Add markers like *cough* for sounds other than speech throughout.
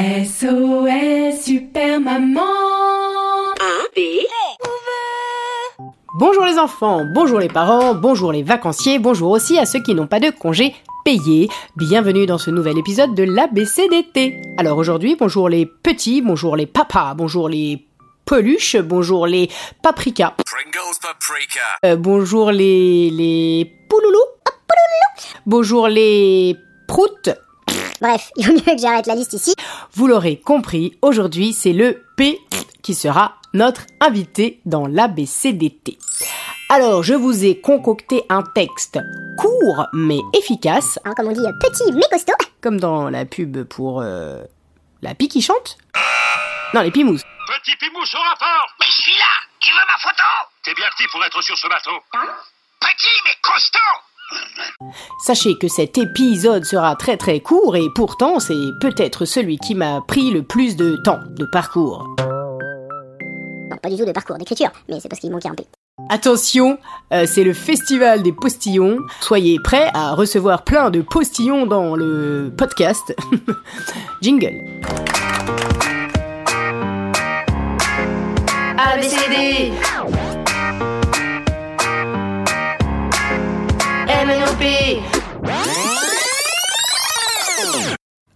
SOS Super Maman Bonjour les enfants, bonjour les parents, bonjour les vacanciers, bonjour aussi à ceux qui n'ont pas de congé payé. Bienvenue dans ce nouvel épisode de l'ABCDT. Alors aujourd'hui, bonjour les petits, bonjour les papas, bonjour les peluches, bonjour les paprikas, Pringles paprika. euh, bonjour les les pouloulous, bonjour les proutes. Bref, *laughs* il vaut mieux que j'arrête la liste ici. Vous l'aurez compris, aujourd'hui c'est le P qui sera notre invité dans l'ABCDT. Alors, je vous ai concocté un texte court mais efficace, Hein, comme on dit, petit mais costaud. comme dans la pub pour euh, la pie qui chante. Non, les pimous. Petit pimouche au rapport Mais je suis là Tu veux ma photo? T'es bien petit pour être sur ce bateau. Petit mais costaud Sachez que cet épisode sera très très court et pourtant c'est peut-être celui qui m'a pris le plus de temps de parcours. Non, pas du tout de parcours d'écriture, mais c'est parce qu'il manquait un P. Attention, euh, c'est le festival des postillons. Soyez prêts à recevoir plein de postillons dans le podcast. *laughs* Jingle. ABCD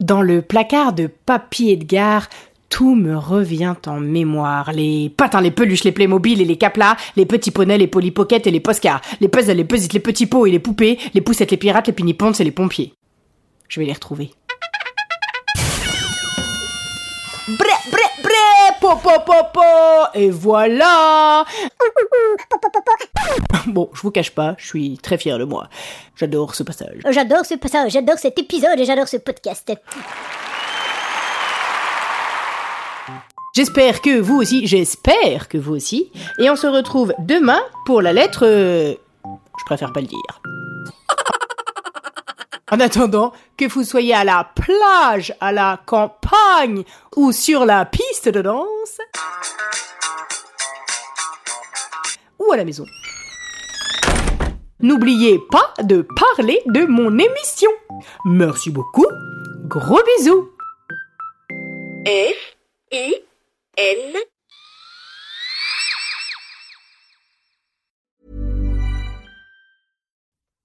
Dans le placard de Papy Edgar, tout me revient en mémoire. Les patins, les peluches, les Playmobil et les caplas, les petits poneys, les polypockets et les postcards, les puzzles, les puzzles, les petits pots et les poupées, les poussettes, les pirates, les piniponds et les pompiers. Je vais les retrouver. Et voilà Bon, je vous cache pas, je suis très fier de moi. J'adore ce passage. J'adore ce passage, j'adore cet épisode et j'adore ce podcast. J'espère que vous aussi, j'espère que vous aussi. Et on se retrouve demain pour la lettre... euh, Je préfère pas le dire. En attendant, que vous soyez à la plage, à la campagne ou sur la piste de danse, ou à la maison. N'oubliez pas de parler de mon émission. Merci beaucoup. Gros bisous.